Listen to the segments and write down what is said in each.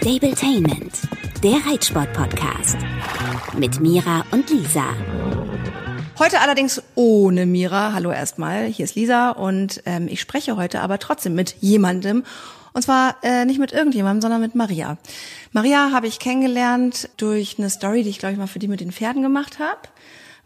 Stabletainment, der Reitsport-Podcast. Mit Mira und Lisa. Heute allerdings ohne Mira. Hallo erstmal, hier ist Lisa und ähm, ich spreche heute aber trotzdem mit jemandem. Und zwar äh, nicht mit irgendjemandem, sondern mit Maria. Maria habe ich kennengelernt durch eine Story, die ich glaube ich mal für die mit den Pferden gemacht habe,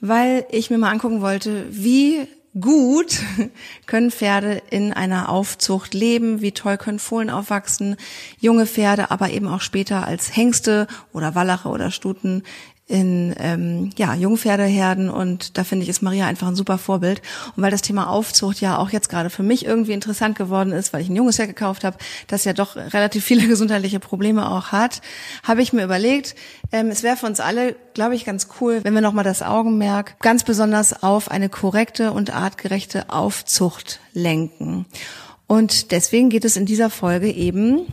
weil ich mir mal angucken wollte, wie gut. Können Pferde in einer Aufzucht leben, wie toll können Fohlen aufwachsen, junge Pferde, aber eben auch später als Hengste oder Wallache oder Stuten in ähm, ja, Jungpferdeherden und da finde ich, ist Maria einfach ein super Vorbild. Und weil das Thema Aufzucht ja auch jetzt gerade für mich irgendwie interessant geworden ist, weil ich ein junges Pferd gekauft habe, das ja doch relativ viele gesundheitliche Probleme auch hat, habe ich mir überlegt, ähm, es wäre für uns alle, glaube ich, ganz cool, wenn wir nochmal das Augenmerk ganz besonders auf eine korrekte und artgerechte Aufzucht lenken. Und deswegen geht es in dieser Folge eben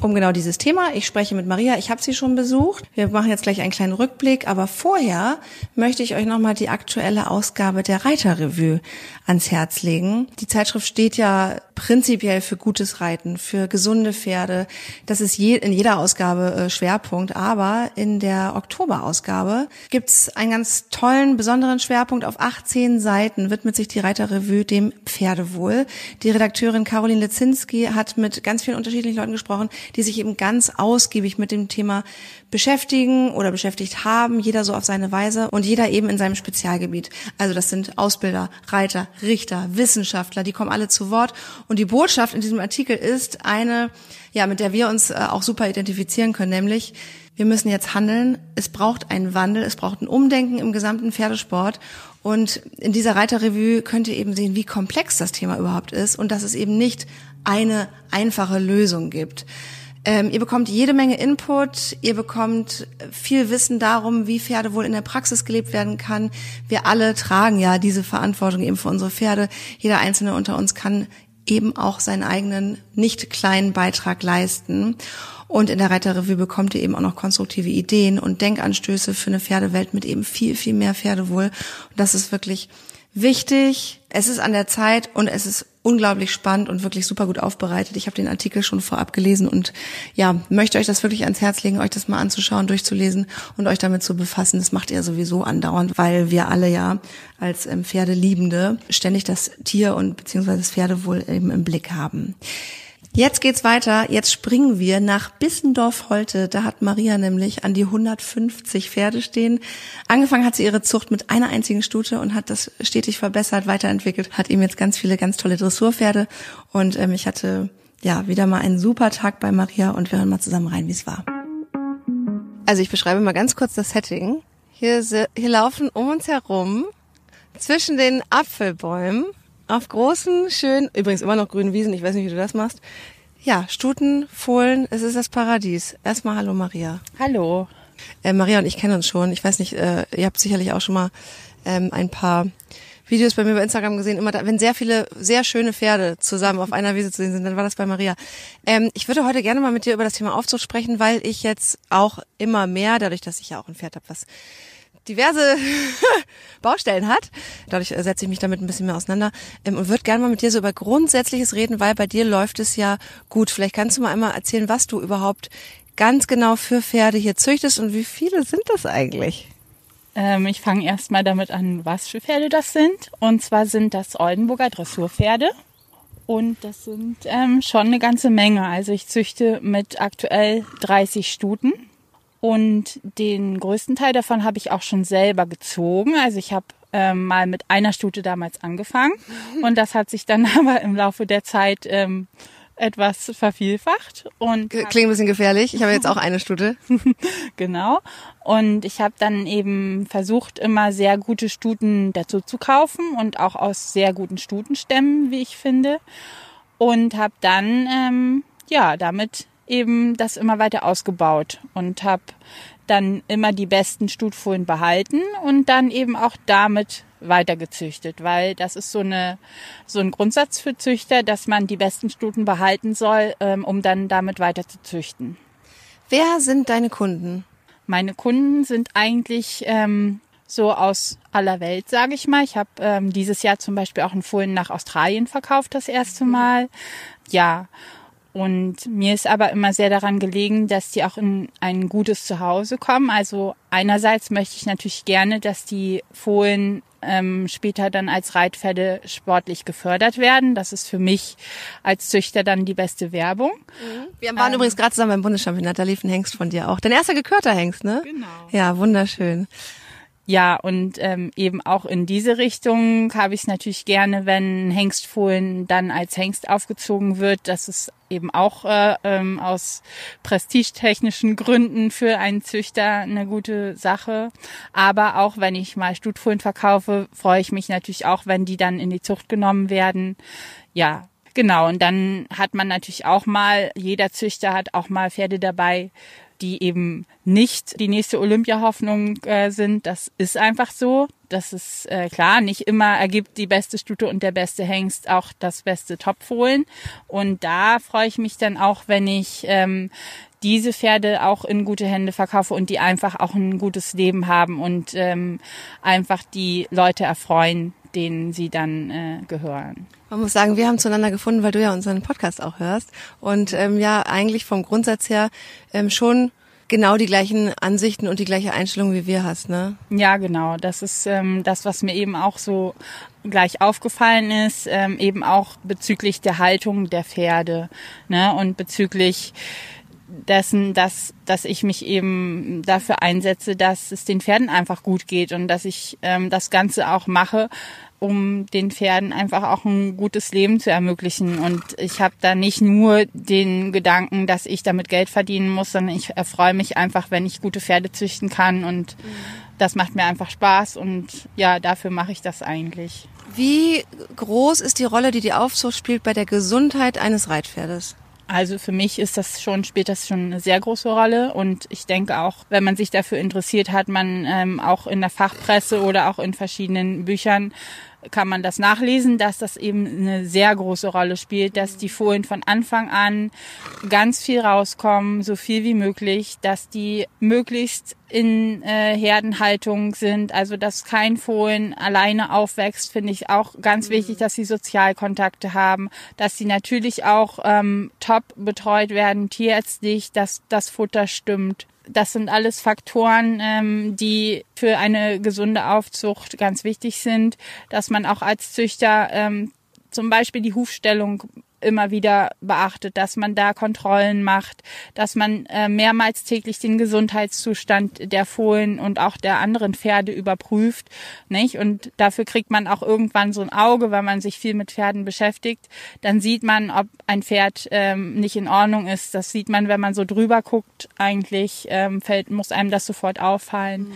um genau dieses Thema. Ich spreche mit Maria, ich habe sie schon besucht. Wir machen jetzt gleich einen kleinen Rückblick, aber vorher möchte ich euch nochmal die aktuelle Ausgabe der Reiterrevue ans Herz legen. Die Zeitschrift steht ja prinzipiell für gutes Reiten, für gesunde Pferde. Das ist je, in jeder Ausgabe äh, Schwerpunkt, aber in der Oktoberausgabe gibt's einen ganz tollen, besonderen Schwerpunkt. Auf 18 Seiten widmet sich die Reiterrevue dem Pferdewohl. Die Redakteurin Caroline Lezinski hat mit ganz vielen unterschiedlichen Leuten gesprochen, die sich eben ganz ausgiebig mit dem Thema beschäftigen oder beschäftigt haben, jeder so auf seine Weise und jeder eben in seinem Spezialgebiet. Also das sind Ausbilder, Reiter, Richter, Wissenschaftler, die kommen alle zu Wort. Und die Botschaft in diesem Artikel ist eine, ja, mit der wir uns äh, auch super identifizieren können, nämlich wir müssen jetzt handeln. Es braucht einen Wandel, es braucht ein Umdenken im gesamten Pferdesport. Und in dieser Reiterrevue könnt ihr eben sehen, wie komplex das Thema überhaupt ist und dass es eben nicht eine einfache Lösung gibt. Ähm, ihr bekommt jede Menge Input, ihr bekommt viel Wissen darum, wie Pferde wohl in der Praxis gelebt werden kann. Wir alle tragen ja diese Verantwortung eben für unsere Pferde. Jeder einzelne unter uns kann eben auch seinen eigenen nicht kleinen Beitrag leisten. Und in der Reiterrevue bekommt ihr eben auch noch konstruktive Ideen und Denkanstöße für eine Pferdewelt mit eben viel, viel mehr Pferdewohl. Und das ist wirklich wichtig. Es ist an der Zeit und es ist unglaublich spannend und wirklich super gut aufbereitet. Ich habe den Artikel schon vorab gelesen und ja, möchte euch das wirklich ans Herz legen, euch das mal anzuschauen, durchzulesen und euch damit zu befassen. Das macht ihr sowieso andauernd, weil wir alle ja als ähm, Pferdeliebende ständig das Tier und beziehungsweise das Pferdewohl eben im Blick haben. Jetzt geht's weiter. Jetzt springen wir nach Bissendorf-Holte. Da hat Maria nämlich an die 150 Pferde stehen. Angefangen hat sie ihre Zucht mit einer einzigen Stute und hat das stetig verbessert, weiterentwickelt. Hat eben jetzt ganz viele ganz tolle Dressurpferde. Und ähm, ich hatte ja wieder mal einen super Tag bei Maria und wir hören mal zusammen rein, wie es war. Also ich beschreibe mal ganz kurz das Setting. Hier, hier laufen um uns herum zwischen den Apfelbäumen auf großen, schönen, übrigens immer noch grünen Wiesen, ich weiß nicht, wie du das machst. Ja, Stuten, Fohlen, es ist das Paradies. Erstmal hallo Maria. Hallo. Äh, Maria und ich kennen uns schon. Ich weiß nicht, äh, ihr habt sicherlich auch schon mal ähm, ein paar Videos bei mir bei Instagram gesehen, immer da, wenn sehr viele sehr schöne Pferde zusammen auf einer Wiese zu sehen sind, dann war das bei Maria. Ähm, ich würde heute gerne mal mit dir über das Thema Aufzucht sprechen, weil ich jetzt auch immer mehr, dadurch, dass ich ja auch ein Pferd habe, was diverse Baustellen hat. Dadurch äh, setze ich mich damit ein bisschen mehr auseinander ähm, und würde gerne mal mit dir so über Grundsätzliches reden, weil bei dir läuft es ja gut. Vielleicht kannst du mal einmal erzählen, was du überhaupt ganz genau für Pferde hier züchtest und wie viele sind das eigentlich? Ähm, ich fange erstmal damit an, was für Pferde das sind. Und zwar sind das Oldenburger Dressurpferde. Und das sind ähm, schon eine ganze Menge. Also ich züchte mit aktuell 30 Stuten. Und den größten Teil davon habe ich auch schon selber gezogen. Also ich habe ähm, mal mit einer Stute damals angefangen und das hat sich dann aber im Laufe der Zeit ähm, etwas vervielfacht und klingt ein bisschen gefährlich. Ich habe jetzt auch eine Stute. genau. Und ich habe dann eben versucht, immer sehr gute Stuten dazu zu kaufen und auch aus sehr guten Stutenstämmen, wie ich finde. Und habe dann ähm, ja damit eben das immer weiter ausgebaut und habe dann immer die besten Stutfohlen behalten und dann eben auch damit weiter gezüchtet, weil das ist so eine so ein Grundsatz für Züchter, dass man die besten Stuten behalten soll, ähm, um dann damit weiter zu züchten. Wer sind deine Kunden? Meine Kunden sind eigentlich ähm, so aus aller Welt, sage ich mal. Ich habe ähm, dieses Jahr zum Beispiel auch einen Fohlen nach Australien verkauft, das erste Mal. Ja, Und mir ist aber immer sehr daran gelegen, dass die auch in ein gutes Zuhause kommen. Also einerseits möchte ich natürlich gerne, dass die Fohlen ähm, später dann als Reitpferde sportlich gefördert werden. Das ist für mich als Züchter dann die beste Werbung. Mhm. Wir waren ähm, übrigens gerade zusammen beim Bundeschampionat, da lief ein Hengst von dir auch. Dein erster gekörter Hengst, ne? Genau. Ja, wunderschön. Ja, und ähm, eben auch in diese Richtung habe ich es natürlich gerne, wenn Hengstfohlen dann als Hengst aufgezogen wird. Das ist eben auch äh, ähm, aus prestigetechnischen Gründen für einen Züchter eine gute Sache. Aber auch wenn ich mal Stutfohlen verkaufe, freue ich mich natürlich auch, wenn die dann in die Zucht genommen werden. Ja, Genau, und dann hat man natürlich auch mal, jeder Züchter hat auch mal Pferde dabei, die eben nicht die nächste Olympiahoffnung äh, sind. Das ist einfach so. Das ist äh, klar. Nicht immer ergibt die beste Stute und der beste Hengst auch das beste Topfohlen. Und da freue ich mich dann auch, wenn ich ähm, diese Pferde auch in gute Hände verkaufe und die einfach auch ein gutes Leben haben und ähm, einfach die Leute erfreuen, denen sie dann äh, gehören. Man muss sagen, wir haben zueinander gefunden, weil du ja unseren Podcast auch hörst und ähm, ja eigentlich vom Grundsatz her ähm, schon genau die gleichen Ansichten und die gleiche Einstellung wie wir hast, ne? Ja, genau. Das ist ähm, das, was mir eben auch so gleich aufgefallen ist, ähm, eben auch bezüglich der Haltung der Pferde, ne? Und bezüglich dessen, dass, dass ich mich eben dafür einsetze, dass es den Pferden einfach gut geht und dass ich ähm, das Ganze auch mache, um den Pferden einfach auch ein gutes Leben zu ermöglichen. Und ich habe da nicht nur den Gedanken, dass ich damit Geld verdienen muss, sondern ich erfreue mich einfach, wenn ich gute Pferde züchten kann. Und das macht mir einfach Spaß. Und ja, dafür mache ich das eigentlich. Wie groß ist die Rolle, die die Aufzucht spielt bei der Gesundheit eines Reitpferdes? Also für mich ist das schon, spielt das schon eine sehr große Rolle. Und ich denke auch, wenn man sich dafür interessiert, hat man ähm, auch in der Fachpresse oder auch in verschiedenen Büchern kann man das nachlesen, dass das eben eine sehr große Rolle spielt, dass die Folien von Anfang an ganz viel rauskommen, so viel wie möglich, dass die möglichst in äh, Herdenhaltung sind, also dass kein Fohlen alleine aufwächst, finde ich auch ganz mhm. wichtig, dass sie Sozialkontakte haben, dass sie natürlich auch ähm, top betreut werden, tierärztlich, dass das Futter stimmt das sind alles Faktoren, ähm, die für eine gesunde Aufzucht ganz wichtig sind, dass man auch als Züchter ähm, zum Beispiel die Hufstellung immer wieder beachtet, dass man da Kontrollen macht, dass man äh, mehrmals täglich den Gesundheitszustand der Fohlen und auch der anderen Pferde überprüft, nicht? Und dafür kriegt man auch irgendwann so ein Auge, wenn man sich viel mit Pferden beschäftigt. Dann sieht man, ob ein Pferd ähm, nicht in Ordnung ist. Das sieht man, wenn man so drüber guckt. Eigentlich ähm, fällt, muss einem das sofort auffallen. Mhm.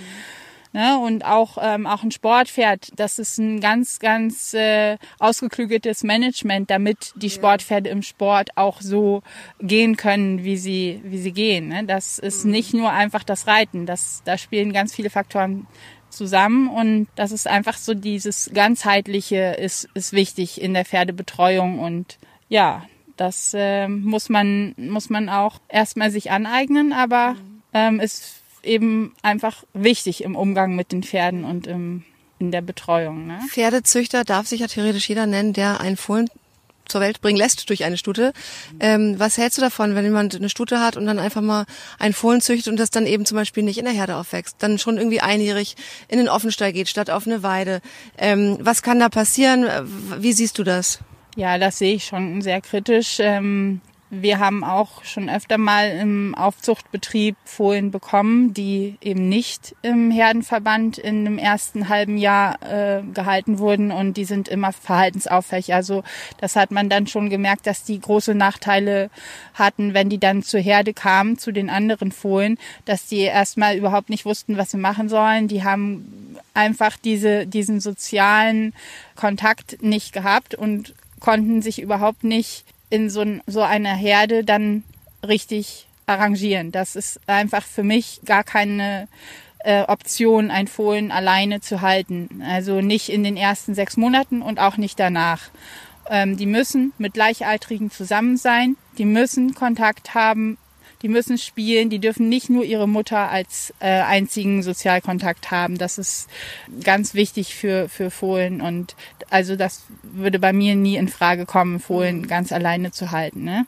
Ne? Und auch, ähm, auch ein Sportpferd, das ist ein ganz, ganz äh, ausgeklügeltes Management, damit die Sportpferde im Sport auch so gehen können, wie sie, wie sie gehen. Ne? Das ist mhm. nicht nur einfach das Reiten, das, da spielen ganz viele Faktoren zusammen und das ist einfach so dieses ganzheitliche ist, ist wichtig in der Pferdebetreuung und ja, das äh, muss man muss man auch erstmal sich aneignen, aber mhm. ähm, ist eben einfach wichtig im Umgang mit den Pferden und im, in der Betreuung. Ne? Pferdezüchter darf sich ja theoretisch jeder nennen, der einen Fohlen zur Welt bringen lässt durch eine Stute. Ähm, was hältst du davon, wenn jemand eine Stute hat und dann einfach mal einen Fohlen züchtet und das dann eben zum Beispiel nicht in der Herde aufwächst, dann schon irgendwie einjährig in den Offenstall geht statt auf eine Weide? Ähm, was kann da passieren? Wie siehst du das? Ja, das sehe ich schon sehr kritisch. Ähm, wir haben auch schon öfter mal im Aufzuchtbetrieb Fohlen bekommen, die eben nicht im Herdenverband in dem ersten halben Jahr äh, gehalten wurden und die sind immer verhaltensauffällig. Also das hat man dann schon gemerkt, dass die große Nachteile hatten, wenn die dann zur Herde kamen, zu den anderen Fohlen, dass die erstmal überhaupt nicht wussten, was sie machen sollen. Die haben einfach diese, diesen sozialen Kontakt nicht gehabt und konnten sich überhaupt nicht in so, so einer Herde dann richtig arrangieren. Das ist einfach für mich gar keine äh, Option, ein Fohlen alleine zu halten. Also nicht in den ersten sechs Monaten und auch nicht danach. Ähm, die müssen mit Gleichaltrigen zusammen sein. Die müssen Kontakt haben die müssen spielen, die dürfen nicht nur ihre Mutter als äh, einzigen Sozialkontakt haben. Das ist ganz wichtig für, für Fohlen und also das würde bei mir nie in Frage kommen, Fohlen ganz alleine zu halten. Ne?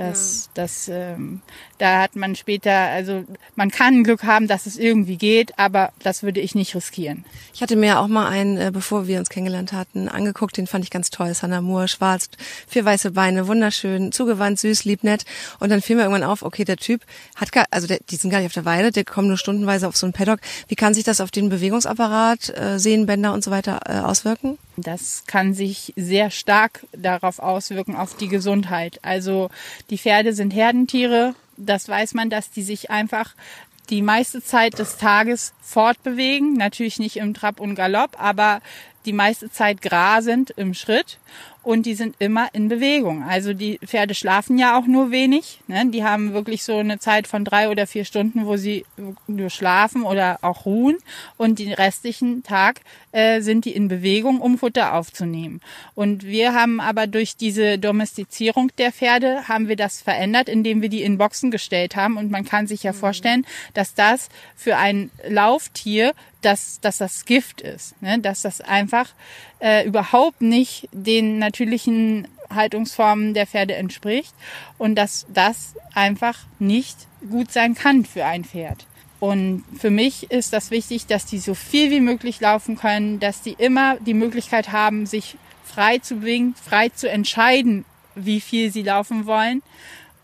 Das, ja. das, ähm, da hat man später, also man kann Glück haben, dass es irgendwie geht, aber das würde ich nicht riskieren. Ich hatte mir auch mal einen, äh, bevor wir uns kennengelernt hatten, angeguckt, den fand ich ganz toll. Sanna Moore, schwarz, vier weiße Beine, wunderschön, zugewandt, süß, lieb, nett. Und dann fiel mir irgendwann auf, okay, der Typ hat gar, also der, die sind gar nicht auf der Weide, der kommt nur stundenweise auf so einen Paddock. Wie kann sich das auf den Bewegungsapparat, äh, Sehnenbänder und so weiter äh, auswirken? Das kann sich sehr stark darauf auswirken, auf die Gesundheit. Also die Pferde sind Herdentiere. Das weiß man, dass die sich einfach die meiste Zeit des Tages fortbewegen. Natürlich nicht im Trab und Galopp, aber die meiste Zeit grasend im Schritt und die sind immer in Bewegung. Also die Pferde schlafen ja auch nur wenig. Ne? Die haben wirklich so eine Zeit von drei oder vier Stunden, wo sie nur schlafen oder auch ruhen und den restlichen Tag äh, sind die in Bewegung, um Futter aufzunehmen. Und wir haben aber durch diese Domestizierung der Pferde haben wir das verändert, indem wir die in Boxen gestellt haben. Und man kann sich ja mhm. vorstellen, dass das für ein Lauftier dass, dass das Gift ist, ne? dass das einfach äh, überhaupt nicht den natürlichen Haltungsformen der Pferde entspricht und dass das einfach nicht gut sein kann für ein Pferd. Und für mich ist das wichtig, dass die so viel wie möglich laufen können, dass die immer die Möglichkeit haben, sich frei zu bewegen, frei zu entscheiden, wie viel sie laufen wollen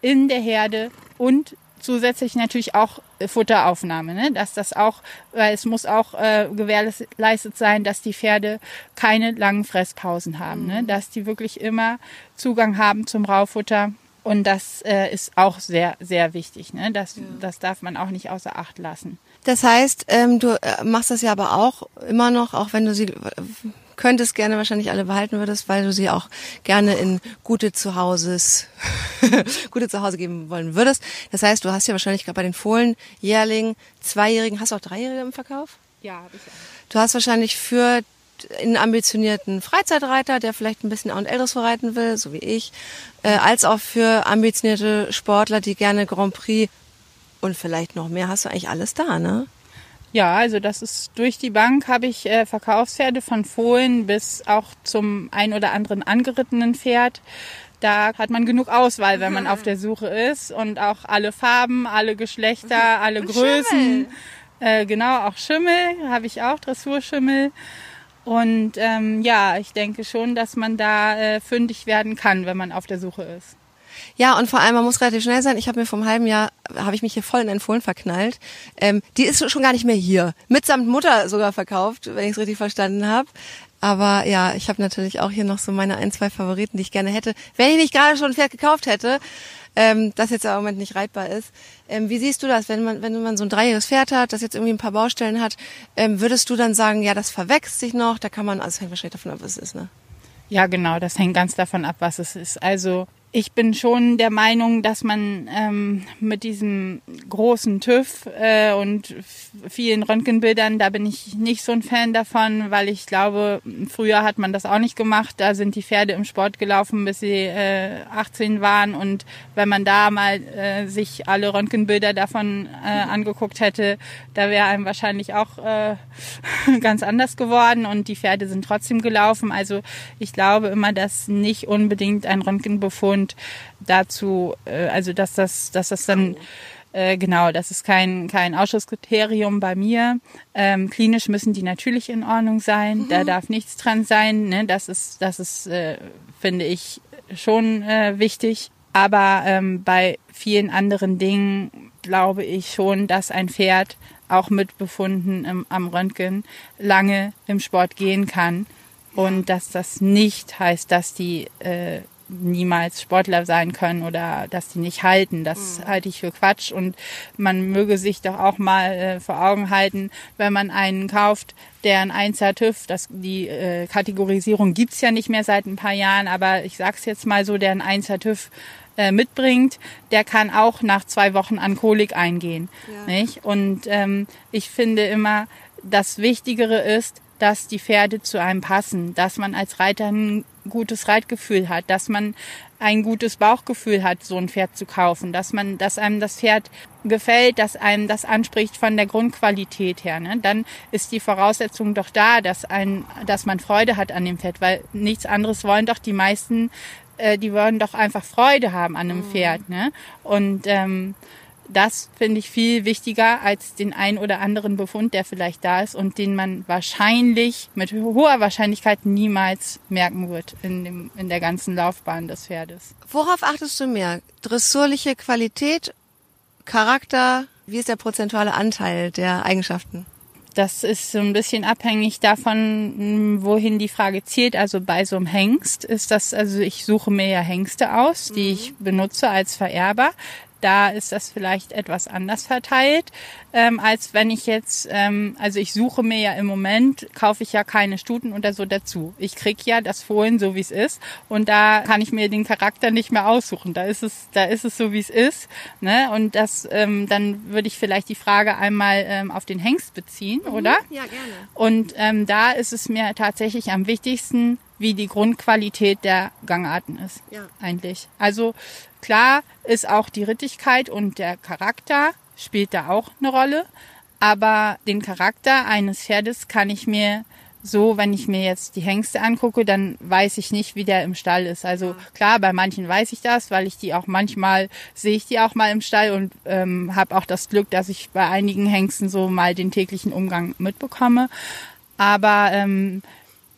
in der Herde und zusätzlich natürlich auch äh, Futteraufnahme, ne? dass das auch, weil es muss auch äh, gewährleistet sein, dass die Pferde keine langen Fresspausen haben, ne? mhm. ne? dass die wirklich immer Zugang haben zum Raufutter. Und das äh, ist auch sehr, sehr wichtig. Ne? Das, ja. das darf man auch nicht außer Acht lassen. Das heißt, ähm, du äh, machst das ja aber auch immer noch, auch wenn du sie könntest gerne wahrscheinlich alle behalten würdest, weil du sie auch gerne in gute Zuhauses, gute Zuhause geben wollen würdest. Das heißt, du hast ja wahrscheinlich gerade bei den Fohlen, Jährling, Zweijährigen, hast du auch Dreijährige im Verkauf? Ja, habe ich auch. Du hast wahrscheinlich für einen ambitionierten Freizeitreiter, der vielleicht ein bisschen A und L reiten will, so wie ich, äh, als auch für ambitionierte Sportler, die gerne Grand Prix und vielleicht noch mehr, hast du eigentlich alles da, ne? Ja, also das ist durch die Bank habe ich äh, Verkaufspferde von Fohlen bis auch zum ein oder anderen angerittenen Pferd. Da hat man genug Auswahl, wenn man auf der Suche ist und auch alle Farben, alle Geschlechter, alle und Größen. Äh, genau, auch Schimmel habe ich auch, Dressurschimmel. Und ähm, ja, ich denke schon, dass man da äh, fündig werden kann, wenn man auf der Suche ist. Ja, und vor allem, man muss relativ schnell sein. Ich habe mir vom halben Jahr, habe ich mich hier voll in einen Fohlen verknallt. Ähm, die ist schon gar nicht mehr hier. Mitsamt Mutter sogar verkauft, wenn ich es richtig verstanden habe. Aber ja, ich habe natürlich auch hier noch so meine ein, zwei Favoriten, die ich gerne hätte. Wenn ich nicht gerade schon ein Pferd gekauft hätte, ähm, das jetzt im Moment nicht reitbar ist. Ähm, wie siehst du das, wenn man, wenn man so ein dreijähriges Pferd hat, das jetzt irgendwie ein paar Baustellen hat, ähm, würdest du dann sagen, ja, das verwächst sich noch, da kann man, also hängt wahrscheinlich davon ab, was es ist, ne? Ja, genau, das hängt ganz davon ab, was es ist. Also ich bin schon der Meinung, dass man ähm, mit diesem großen TÜV äh, und vielen Röntgenbildern, da bin ich nicht so ein Fan davon, weil ich glaube, früher hat man das auch nicht gemacht. Da sind die Pferde im Sport gelaufen, bis sie äh, 18 waren. Und wenn man da mal äh, sich alle Röntgenbilder davon äh, angeguckt hätte, da wäre einem wahrscheinlich auch äh, ganz anders geworden. Und die Pferde sind trotzdem gelaufen. Also ich glaube immer, dass nicht unbedingt ein Röntgenbefund und dazu, äh, also dass das, dass das dann äh, genau, das ist kein kein Ausschusskriterium bei mir. Ähm, klinisch müssen die natürlich in Ordnung sein. Mhm. Da darf nichts dran sein. Ne? Das ist das ist äh, finde ich schon äh, wichtig. Aber ähm, bei vielen anderen Dingen glaube ich schon, dass ein Pferd auch mit Befunden im, am Röntgen lange im Sport gehen kann und dass das nicht heißt, dass die äh, niemals Sportler sein können oder dass die nicht halten. Das mhm. halte ich für Quatsch und man möge sich doch auch mal äh, vor Augen halten, wenn man einen kauft, der ein 1er TÜV, das, die äh, Kategorisierung gibt's ja nicht mehr seit ein paar Jahren, aber ich sag's jetzt mal so, der ein 1er TÜV äh, mitbringt, der kann auch nach zwei Wochen an Kolik eingehen. Ja. Nicht? Und ähm, ich finde immer, das Wichtigere ist, dass die Pferde zu einem passen, dass man als Reiter ein gutes Reitgefühl hat, dass man ein gutes Bauchgefühl hat, so ein Pferd zu kaufen, dass man, dass einem das Pferd gefällt, dass einem das anspricht von der Grundqualität her, ne? dann ist die Voraussetzung doch da, dass ein, dass man Freude hat an dem Pferd, weil nichts anderes wollen doch die meisten äh, die wollen doch einfach Freude haben an einem Mhm. Pferd. Ne? Und ähm, das finde ich viel wichtiger als den ein oder anderen Befund, der vielleicht da ist und den man wahrscheinlich mit hoher Wahrscheinlichkeit niemals merken wird in, dem, in der ganzen Laufbahn des Pferdes. Worauf achtest du mehr? Dressurliche Qualität, Charakter? Wie ist der prozentuale Anteil der Eigenschaften? Das ist so ein bisschen abhängig davon, wohin die Frage zielt. Also bei so einem Hengst ist das, also ich suche mir ja Hengste aus, die ich benutze als Vererber. Da ist das vielleicht etwas anders verteilt, ähm, als wenn ich jetzt, ähm, also ich suche mir ja im Moment, kaufe ich ja keine Stuten oder so dazu. Ich krieg ja das Fohlen so wie es ist und da kann ich mir den Charakter nicht mehr aussuchen. Da ist es, da ist es so wie es ist. Ne? Und das, ähm, dann würde ich vielleicht die Frage einmal ähm, auf den Hengst beziehen, oder? Ja, gerne. Und ähm, da ist es mir tatsächlich am wichtigsten, wie die Grundqualität der Gangarten ist. Ja. Eigentlich. Also klar ist auch die Rittigkeit und der Charakter spielt da auch eine Rolle. Aber den Charakter eines Pferdes kann ich mir so, wenn ich mir jetzt die Hengste angucke, dann weiß ich nicht, wie der im Stall ist. Also klar, bei manchen weiß ich das, weil ich die auch manchmal sehe ich die auch mal im Stall und ähm, habe auch das Glück, dass ich bei einigen Hengsten so mal den täglichen Umgang mitbekomme. Aber ähm,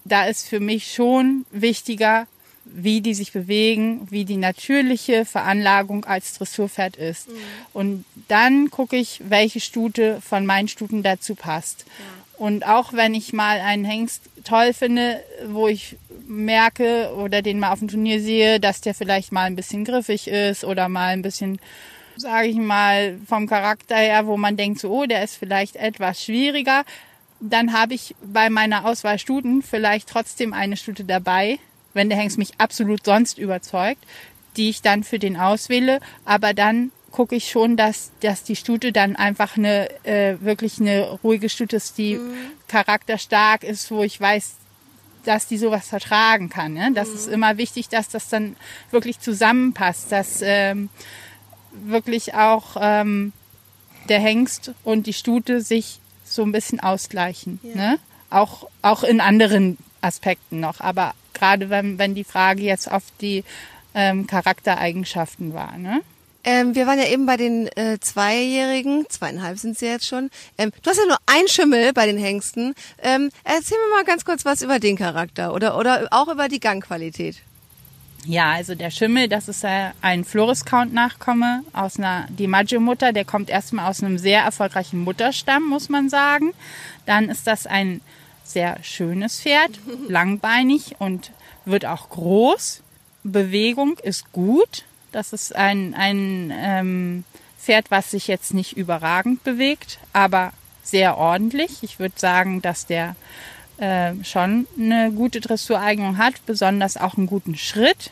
da ist für mich schon wichtiger, wie die sich bewegen, wie die natürliche Veranlagung als Dressurpferd ist. Und dann gucke ich, welche Stute von meinen Stuten dazu passt. Und auch wenn ich mal einen Hengst toll finde, wo ich merke oder den mal auf dem Turnier sehe, dass der vielleicht mal ein bisschen griffig ist oder mal ein bisschen, sage ich mal, vom Charakter her, wo man denkt, so, oh, der ist vielleicht etwas schwieriger, dann habe ich bei meiner Auswahl Stuten vielleicht trotzdem eine Stute dabei, wenn der Hengst mich absolut sonst überzeugt, die ich dann für den auswähle. Aber dann gucke ich schon, dass, dass die Stute dann einfach eine äh, wirklich eine ruhige Stute ist, die charakterstark ist, wo ich weiß, dass die sowas vertragen kann. Ne? Das ist immer wichtig, dass das dann wirklich zusammenpasst, dass ähm, wirklich auch ähm, der Hengst und die Stute sich so ein bisschen ausgleichen. Ne? Auch, auch in anderen Aspekten noch. Aber gerade wenn, wenn die Frage jetzt auf die ähm, Charaktereigenschaften war. Ne? Ähm, wir waren ja eben bei den äh, Zweijährigen, zweieinhalb sind sie jetzt schon. Ähm, du hast ja nur ein Schimmel bei den Hengsten. Ähm, erzähl mir mal ganz kurz was über den Charakter oder, oder auch über die Gangqualität. Ja, also der Schimmel, das ist ein Floris-Count-Nachkomme aus einer DiMaggio-Mutter. Der kommt erstmal aus einem sehr erfolgreichen Mutterstamm, muss man sagen. Dann ist das ein sehr schönes Pferd, langbeinig und wird auch groß. Bewegung ist gut. Das ist ein, ein ähm, Pferd, was sich jetzt nicht überragend bewegt, aber sehr ordentlich. Ich würde sagen, dass der äh, schon eine gute Dressureignung hat, besonders auch einen guten Schritt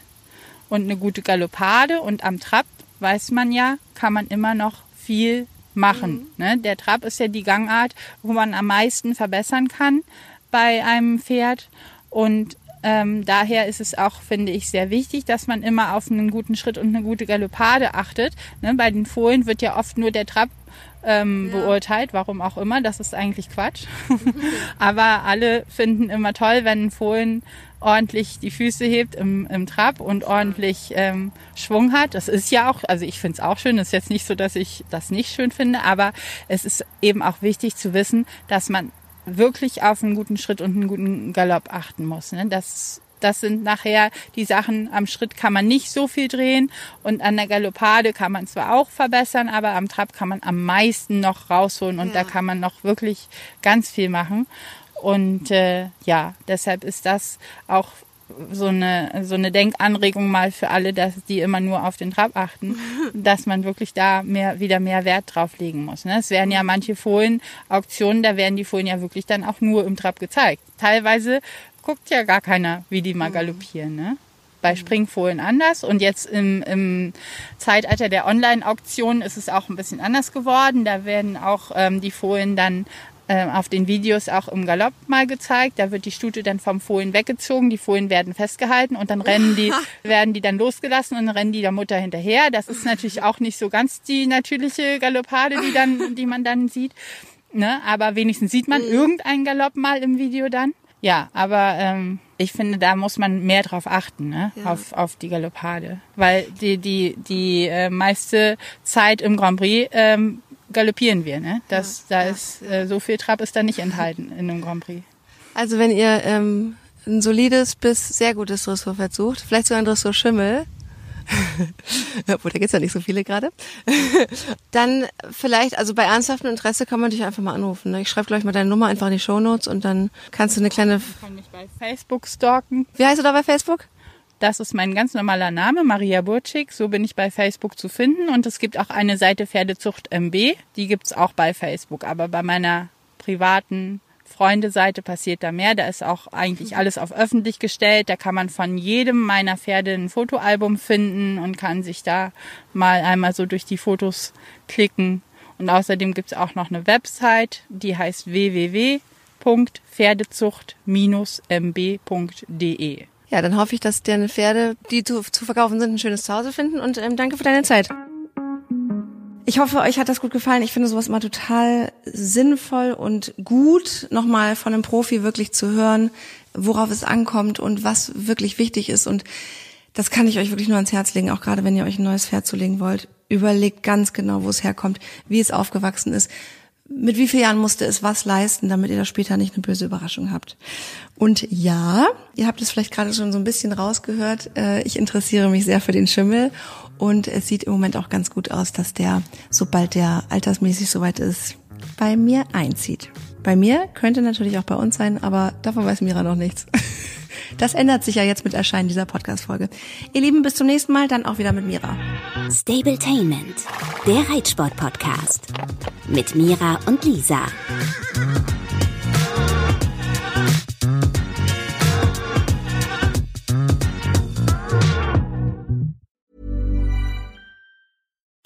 und eine gute Galoppade. Und am Trab, weiß man ja, kann man immer noch viel machen. Ne? Der Trab ist ja die Gangart, wo man am meisten verbessern kann bei einem Pferd. Und ähm, daher ist es auch, finde ich, sehr wichtig, dass man immer auf einen guten Schritt und eine gute Galoppade achtet. Ne? Bei den Fohlen wird ja oft nur der Trab ähm, beurteilt, warum auch immer. Das ist eigentlich Quatsch. Aber alle finden immer toll, wenn ein Fohlen ordentlich die Füße hebt im, im Trab und ordentlich ähm, Schwung hat. Das ist ja auch, also ich finde es auch schön. Es ist jetzt nicht so, dass ich das nicht schön finde, aber es ist eben auch wichtig zu wissen, dass man wirklich auf einen guten Schritt und einen guten Galopp achten muss. Ne? Das, das sind nachher die Sachen, am Schritt kann man nicht so viel drehen und an der Galoppade kann man zwar auch verbessern, aber am Trab kann man am meisten noch rausholen und Ja. da kann man noch wirklich ganz viel machen. Und äh, ja, deshalb ist das auch so eine, so eine Denkanregung mal für alle, dass die immer nur auf den Trab achten, dass man wirklich da mehr, wieder mehr Wert drauf legen muss. Ne? Es werden ja manche Fohlen-Auktionen, da werden die Fohlen ja wirklich dann auch nur im Trab gezeigt. Teilweise guckt ja gar keiner, wie die mal galoppieren. Ne? Bei Springfohlen anders und jetzt im, im Zeitalter der Online-Auktionen ist es auch ein bisschen anders geworden. Da werden auch ähm, die Fohlen dann ähm, auf den Videos auch im Galopp mal gezeigt. Da wird die Stute dann vom Fohlen weggezogen, die Fohlen werden festgehalten und dann rennen die, werden die dann losgelassen und dann rennen die der Mutter hinterher. Das ist natürlich auch nicht so ganz die natürliche Galoppade, die dann, die man dann sieht. Ne? Aber wenigstens sieht man irgendeinen Galopp mal im Video dann. Ja, aber ähm, ich finde, da muss man mehr drauf achten, ne? Ja. auf, auf die Galoppade. Weil die, die, die äh, meiste Zeit im Grand Prix ähm, galoppieren wir. Ne? Das, da ist äh, so viel Trab ist da nicht enthalten in einem Grand Prix. Also wenn ihr ähm, ein solides bis sehr gutes Dressurpferd sucht, vielleicht sogar ein Dressurschimmel, obwohl da gibt's ja nicht so viele gerade, dann vielleicht, also bei ernsthaftem Interesse kann man dich einfach mal anrufen. Ne? Ich schreibe gleich mal deine Nummer einfach in die Shownotes und dann kannst du eine kleine... Ich kann mich bei Facebook stalken. Wie heißt du da bei Facebook? Das ist mein ganz normaler Name, Maria Burczyk. So bin ich bei Facebook zu finden. Und es gibt auch eine Seite Pferdezucht MB. Die gibt's auch bei Facebook. Aber bei meiner privaten Freundeseite passiert da mehr. Da ist auch eigentlich alles auf öffentlich gestellt. Da kann man von jedem meiner Pferde ein Fotoalbum finden und kann sich da mal einmal so durch die Fotos klicken. Und außerdem gibt's auch noch eine Website, die heißt www.pferdezucht-mb.de. Ja, dann hoffe ich, dass deine Pferde, die zu, zu verkaufen sind, ein schönes Zuhause finden und ähm, danke für deine Zeit. Ich hoffe, euch hat das gut gefallen. Ich finde sowas immer total sinnvoll und gut, nochmal von einem Profi wirklich zu hören, worauf es ankommt und was wirklich wichtig ist. Und das kann ich euch wirklich nur ans Herz legen, auch gerade wenn ihr euch ein neues Pferd zulegen wollt. Überlegt ganz genau, wo es herkommt, wie es aufgewachsen ist. Mit wie vielen Jahren musste es was leisten, damit ihr da später nicht eine böse Überraschung habt. Und ja, ihr habt es vielleicht gerade schon so ein bisschen rausgehört, äh, ich interessiere mich sehr für den Schimmel und es sieht im Moment auch ganz gut aus, dass der, sobald der altersmäßig soweit ist, bei mir einzieht. Bei mir könnte natürlich auch bei uns sein, aber davon weiß Mira noch nichts. Das ändert sich ja jetzt mit Erscheinen dieser Podcast-Folge. Ihr Lieben, bis zum nächsten Mal, dann auch wieder mit Mira. Stabletainment, der Reitsport-Podcast. Mit Mira und Lisa.